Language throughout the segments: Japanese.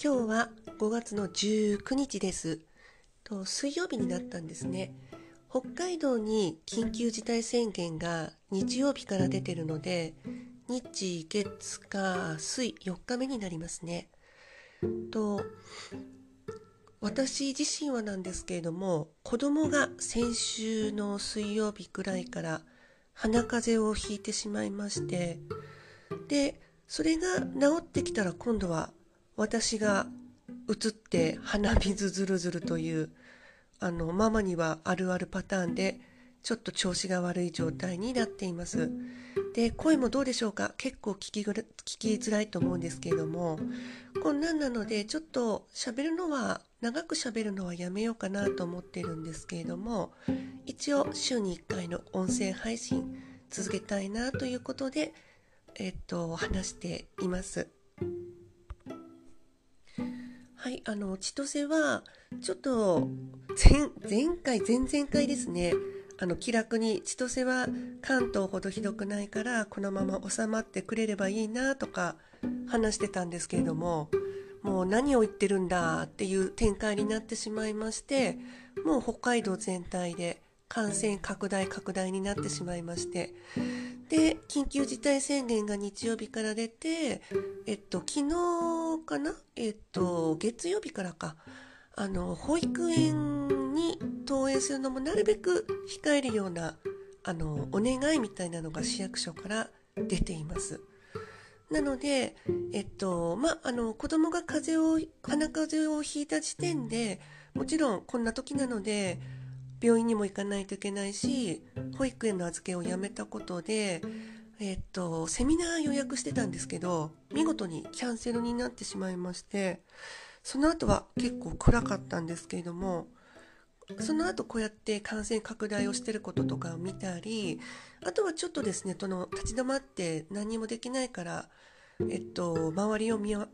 今日は5月の19日です。と水曜日になったんですね。北海道に緊急事態宣言が日曜日から出てるので日月火水4日目になりますね。と私自身はなんですけれども子供が先週の水曜日くらいから鼻風邪をひいてしまいましてでそれが治ってきたら今度は私が映って鼻水ずるずるというあのママにはあるあるパターンでちょっと調子が悪い状態になっていますで声もどうでしょうか？結構聞き聞きづらいと思うんですけれどもこんなんなのでちょっと喋るのは長く喋るのはやめようかなと思ってるんですけれども一応週に1回の音声配信続けたいなということでえっと話しています。はい、あの千歳はちょっと前前回前々回ですね。あの気楽に千歳は関東ほどひどくないからこのまま収まってくれればいいなとか話してたんですけれどももう何を言ってるんだっていう展開になってしまいましてもう北海道全体で感染拡大拡大になってしまいましてで緊急事態宣言が日曜日から出てえっと昨日かな？えっと月曜日からかあの保育園に登園するのもなるべく控えるようなあのお願いみたいなのが市役所から出ています。なので、えっと、まあ、の、子供が風邪を、鼻風邪をひいた時点で、もちろんこんな時なので、病院にも行かないといけないし、保育園の預けをやめたことで、えっと、セミナー予約してたんですけど、見事にキャンセルになってしまいまして、その後は結構暗かったんですけれども、その後こうやって感染拡大をしてることとかを見たりあとはちょっとですねその立ち止まって何もできないからえっと周りを見回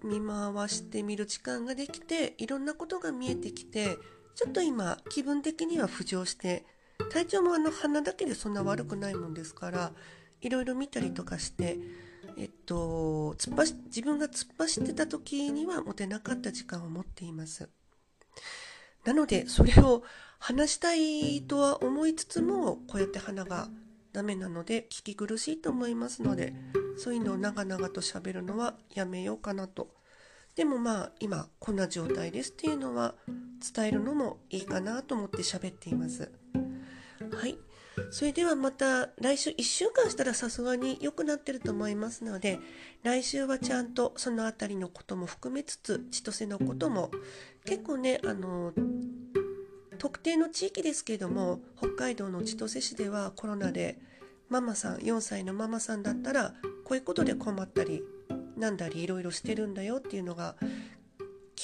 してみる時間ができていろんなことが見えてきてちょっと今気分的には浮上して体調もあの鼻だけでそんな悪くないもんですからいろいろ見たりとかしてえっと突っ走自分が突っ走ってた時には持てなかった時間を持っています。なのでそれを話したいとは思いつつもこうやって鼻がダメなので聞き苦しいと思いますのでそういうのを長々と喋るのはやめようかなとでもまあ今こんな状態ですっていうのは伝えるのもいいかなと思って喋っています。はい。それではまた来週1週間したらさすがに良くなってると思いますので来週はちゃんとその辺りのことも含めつつ千歳のことも結構ねあの特定の地域ですけども北海道の千歳市ではコロナでママさん4歳のママさんだったらこういうことで困ったりなんだりいろいろしてるんだよっていうのが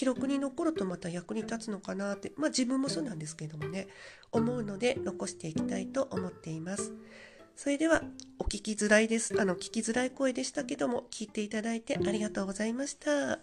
記録に残るとまた役に立つのかなってまあ自分もそうなんですけどもね思うので残していきたいと思っています。それではお聞きづらいです。あの聞きづらい声でしたけども聞いていただいてありがとうございました。